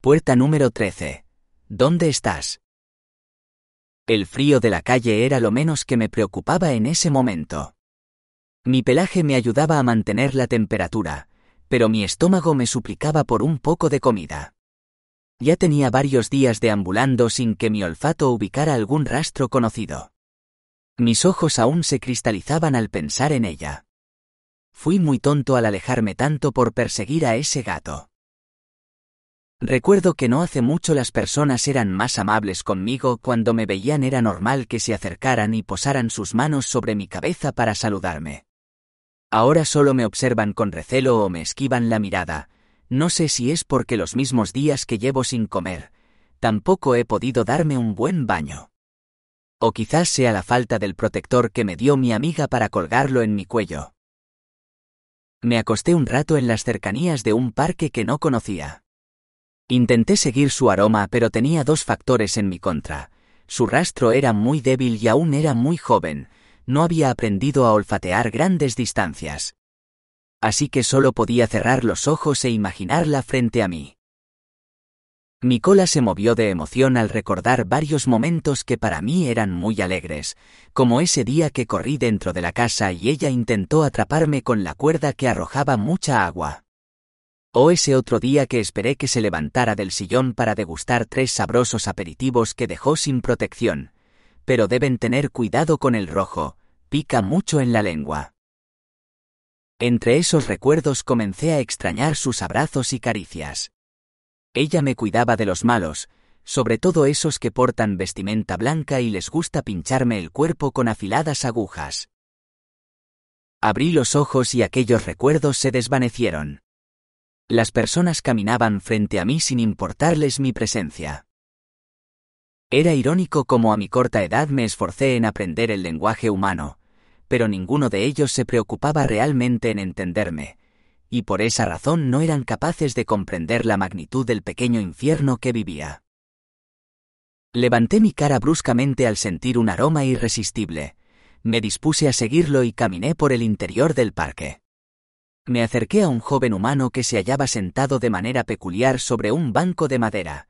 Puerta número 13. ¿Dónde estás? El frío de la calle era lo menos que me preocupaba en ese momento. Mi pelaje me ayudaba a mantener la temperatura, pero mi estómago me suplicaba por un poco de comida. Ya tenía varios días deambulando sin que mi olfato ubicara algún rastro conocido. Mis ojos aún se cristalizaban al pensar en ella. Fui muy tonto al alejarme tanto por perseguir a ese gato. Recuerdo que no hace mucho las personas eran más amables conmigo cuando me veían era normal que se acercaran y posaran sus manos sobre mi cabeza para saludarme. Ahora solo me observan con recelo o me esquivan la mirada, no sé si es porque los mismos días que llevo sin comer, tampoco he podido darme un buen baño. O quizás sea la falta del protector que me dio mi amiga para colgarlo en mi cuello. Me acosté un rato en las cercanías de un parque que no conocía. Intenté seguir su aroma pero tenía dos factores en mi contra. Su rastro era muy débil y aún era muy joven, no había aprendido a olfatear grandes distancias. Así que solo podía cerrar los ojos e imaginarla frente a mí. Mi cola se movió de emoción al recordar varios momentos que para mí eran muy alegres, como ese día que corrí dentro de la casa y ella intentó atraparme con la cuerda que arrojaba mucha agua. O ese otro día que esperé que se levantara del sillón para degustar tres sabrosos aperitivos que dejó sin protección. Pero deben tener cuidado con el rojo, pica mucho en la lengua. Entre esos recuerdos comencé a extrañar sus abrazos y caricias. Ella me cuidaba de los malos, sobre todo esos que portan vestimenta blanca y les gusta pincharme el cuerpo con afiladas agujas. Abrí los ojos y aquellos recuerdos se desvanecieron. Las personas caminaban frente a mí sin importarles mi presencia. Era irónico como a mi corta edad me esforcé en aprender el lenguaje humano, pero ninguno de ellos se preocupaba realmente en entenderme, y por esa razón no eran capaces de comprender la magnitud del pequeño infierno que vivía. Levanté mi cara bruscamente al sentir un aroma irresistible, me dispuse a seguirlo y caminé por el interior del parque. Me acerqué a un joven humano que se hallaba sentado de manera peculiar sobre un banco de madera,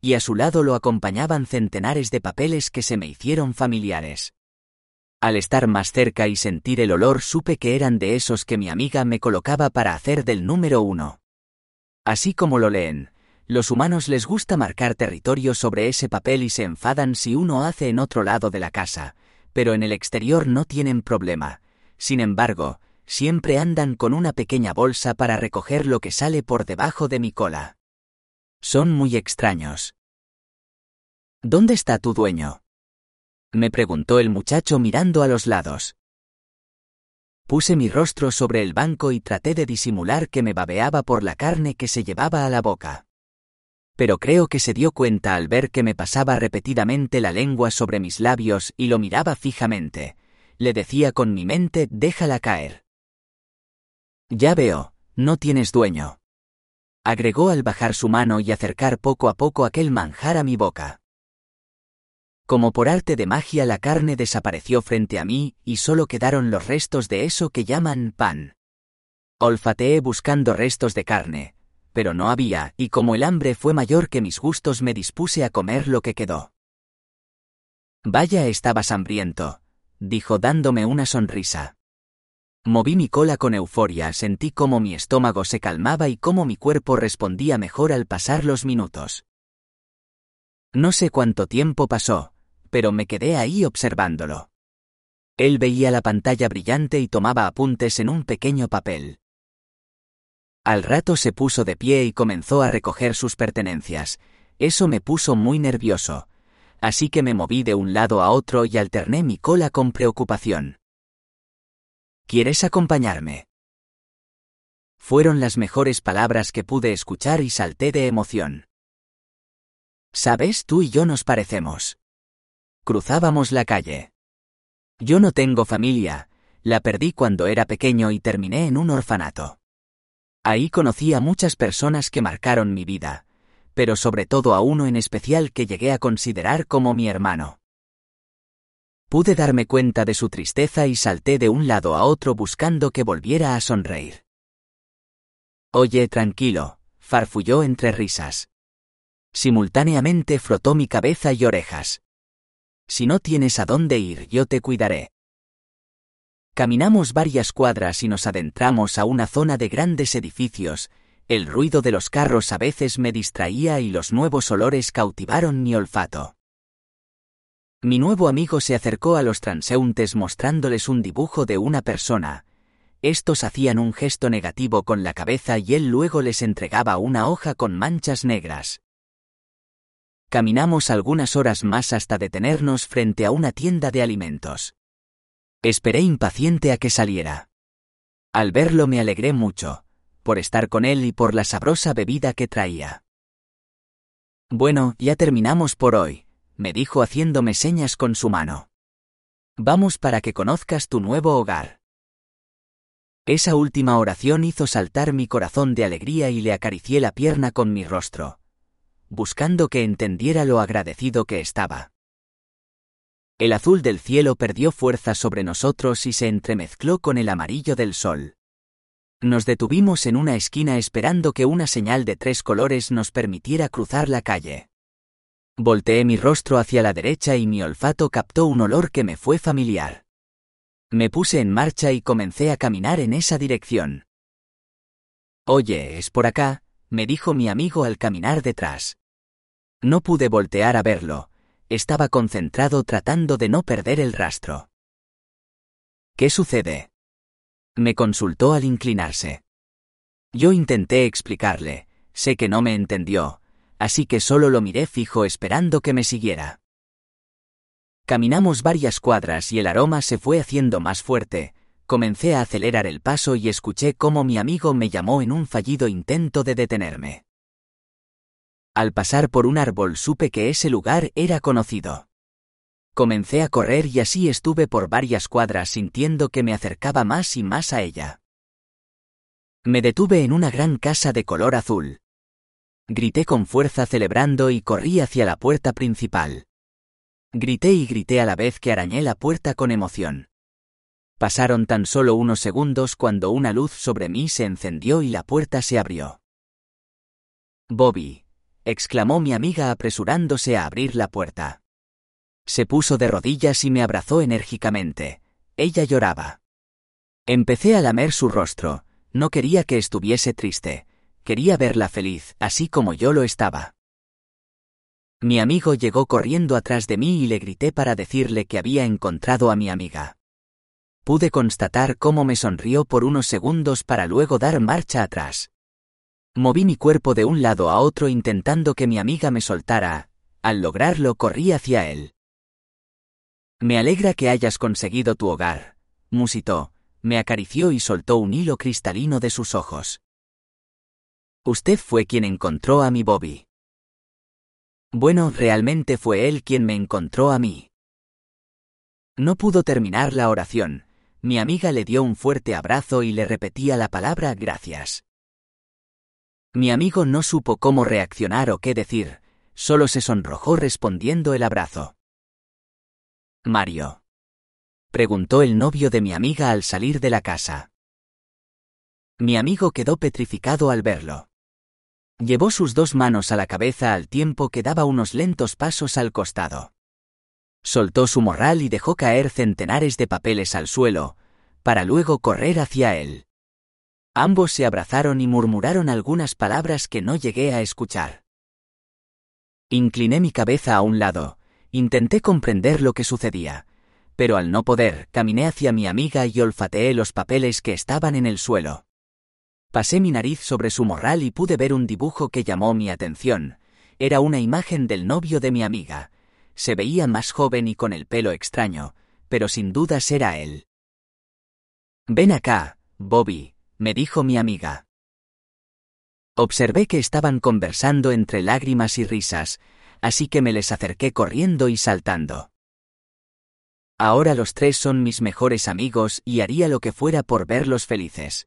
y a su lado lo acompañaban centenares de papeles que se me hicieron familiares. Al estar más cerca y sentir el olor supe que eran de esos que mi amiga me colocaba para hacer del número uno. Así como lo leen, los humanos les gusta marcar territorio sobre ese papel y se enfadan si uno hace en otro lado de la casa, pero en el exterior no tienen problema. Sin embargo, siempre andan con una pequeña bolsa para recoger lo que sale por debajo de mi cola. Son muy extraños. ¿Dónde está tu dueño? me preguntó el muchacho mirando a los lados. Puse mi rostro sobre el banco y traté de disimular que me babeaba por la carne que se llevaba a la boca. Pero creo que se dio cuenta al ver que me pasaba repetidamente la lengua sobre mis labios y lo miraba fijamente. Le decía con mi mente, déjala caer. Ya veo, no tienes dueño. Agregó al bajar su mano y acercar poco a poco aquel manjar a mi boca. Como por arte de magia la carne desapareció frente a mí y solo quedaron los restos de eso que llaman pan. Olfateé buscando restos de carne, pero no había, y como el hambre fue mayor que mis gustos me dispuse a comer lo que quedó. Vaya, estabas hambriento, dijo dándome una sonrisa. Moví mi cola con euforia, sentí cómo mi estómago se calmaba y cómo mi cuerpo respondía mejor al pasar los minutos. No sé cuánto tiempo pasó, pero me quedé ahí observándolo. Él veía la pantalla brillante y tomaba apuntes en un pequeño papel. Al rato se puso de pie y comenzó a recoger sus pertenencias. Eso me puso muy nervioso, así que me moví de un lado a otro y alterné mi cola con preocupación. ¿Quieres acompañarme? Fueron las mejores palabras que pude escuchar y salté de emoción. Sabes, tú y yo nos parecemos. Cruzábamos la calle. Yo no tengo familia, la perdí cuando era pequeño y terminé en un orfanato. Ahí conocí a muchas personas que marcaron mi vida, pero sobre todo a uno en especial que llegué a considerar como mi hermano. Pude darme cuenta de su tristeza y salté de un lado a otro buscando que volviera a sonreír. Oye, tranquilo, farfulló entre risas. Simultáneamente frotó mi cabeza y orejas. Si no tienes a dónde ir, yo te cuidaré. Caminamos varias cuadras y nos adentramos a una zona de grandes edificios, el ruido de los carros a veces me distraía y los nuevos olores cautivaron mi olfato. Mi nuevo amigo se acercó a los transeúntes mostrándoles un dibujo de una persona. Estos hacían un gesto negativo con la cabeza y él luego les entregaba una hoja con manchas negras. Caminamos algunas horas más hasta detenernos frente a una tienda de alimentos. Esperé impaciente a que saliera. Al verlo me alegré mucho por estar con él y por la sabrosa bebida que traía. Bueno, ya terminamos por hoy, me dijo haciéndome señas con su mano. Vamos para que conozcas tu nuevo hogar. Esa última oración hizo saltar mi corazón de alegría y le acaricié la pierna con mi rostro, buscando que entendiera lo agradecido que estaba. El azul del cielo perdió fuerza sobre nosotros y se entremezcló con el amarillo del sol. Nos detuvimos en una esquina esperando que una señal de tres colores nos permitiera cruzar la calle. Volteé mi rostro hacia la derecha y mi olfato captó un olor que me fue familiar. Me puse en marcha y comencé a caminar en esa dirección. Oye, es por acá, me dijo mi amigo al caminar detrás. No pude voltear a verlo, estaba concentrado tratando de no perder el rastro. ¿Qué sucede? Me consultó al inclinarse. Yo intenté explicarle, sé que no me entendió, así que solo lo miré fijo esperando que me siguiera. Caminamos varias cuadras y el aroma se fue haciendo más fuerte, comencé a acelerar el paso y escuché cómo mi amigo me llamó en un fallido intento de detenerme. Al pasar por un árbol supe que ese lugar era conocido. Comencé a correr y así estuve por varias cuadras sintiendo que me acercaba más y más a ella. Me detuve en una gran casa de color azul. Grité con fuerza celebrando y corrí hacia la puerta principal. Grité y grité a la vez que arañé la puerta con emoción. Pasaron tan solo unos segundos cuando una luz sobre mí se encendió y la puerta se abrió. Bobby, exclamó mi amiga apresurándose a abrir la puerta. Se puso de rodillas y me abrazó enérgicamente. Ella lloraba. Empecé a lamer su rostro, no quería que estuviese triste, quería verla feliz, así como yo lo estaba. Mi amigo llegó corriendo atrás de mí y le grité para decirle que había encontrado a mi amiga. Pude constatar cómo me sonrió por unos segundos para luego dar marcha atrás. Moví mi cuerpo de un lado a otro intentando que mi amiga me soltara. Al lograrlo corrí hacia él. Me alegra que hayas conseguido tu hogar, musitó, me acarició y soltó un hilo cristalino de sus ojos. Usted fue quien encontró a mi Bobby. Bueno, realmente fue él quien me encontró a mí. No pudo terminar la oración, mi amiga le dio un fuerte abrazo y le repetía la palabra gracias. Mi amigo no supo cómo reaccionar o qué decir, solo se sonrojó respondiendo el abrazo. Mario. Preguntó el novio de mi amiga al salir de la casa. Mi amigo quedó petrificado al verlo. Llevó sus dos manos a la cabeza al tiempo que daba unos lentos pasos al costado. Soltó su morral y dejó caer centenares de papeles al suelo, para luego correr hacia él. Ambos se abrazaron y murmuraron algunas palabras que no llegué a escuchar. Incliné mi cabeza a un lado, Intenté comprender lo que sucedía, pero al no poder, caminé hacia mi amiga y olfateé los papeles que estaban en el suelo. Pasé mi nariz sobre su morral y pude ver un dibujo que llamó mi atención. Era una imagen del novio de mi amiga. Se veía más joven y con el pelo extraño, pero sin dudas era él. Ven acá, Bobby, me dijo mi amiga. Observé que estaban conversando entre lágrimas y risas, así que me les acerqué corriendo y saltando. Ahora los tres son mis mejores amigos y haría lo que fuera por verlos felices.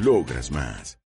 Logras más.